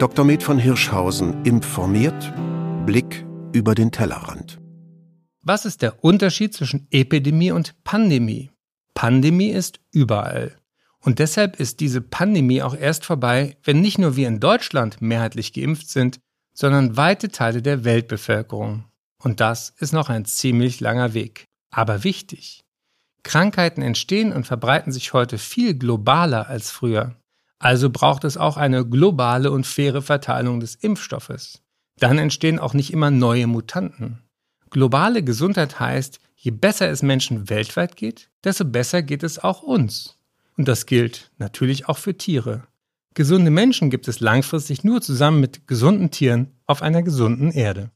Dr. Med von Hirschhausen informiert, Blick über den Tellerrand. Was ist der Unterschied zwischen Epidemie und Pandemie? Pandemie ist überall. Und deshalb ist diese Pandemie auch erst vorbei, wenn nicht nur wir in Deutschland mehrheitlich geimpft sind, sondern weite Teile der Weltbevölkerung. Und das ist noch ein ziemlich langer Weg. Aber wichtig. Krankheiten entstehen und verbreiten sich heute viel globaler als früher. Also braucht es auch eine globale und faire Verteilung des Impfstoffes. Dann entstehen auch nicht immer neue Mutanten. Globale Gesundheit heißt, je besser es Menschen weltweit geht, desto besser geht es auch uns. Und das gilt natürlich auch für Tiere. Gesunde Menschen gibt es langfristig nur zusammen mit gesunden Tieren auf einer gesunden Erde.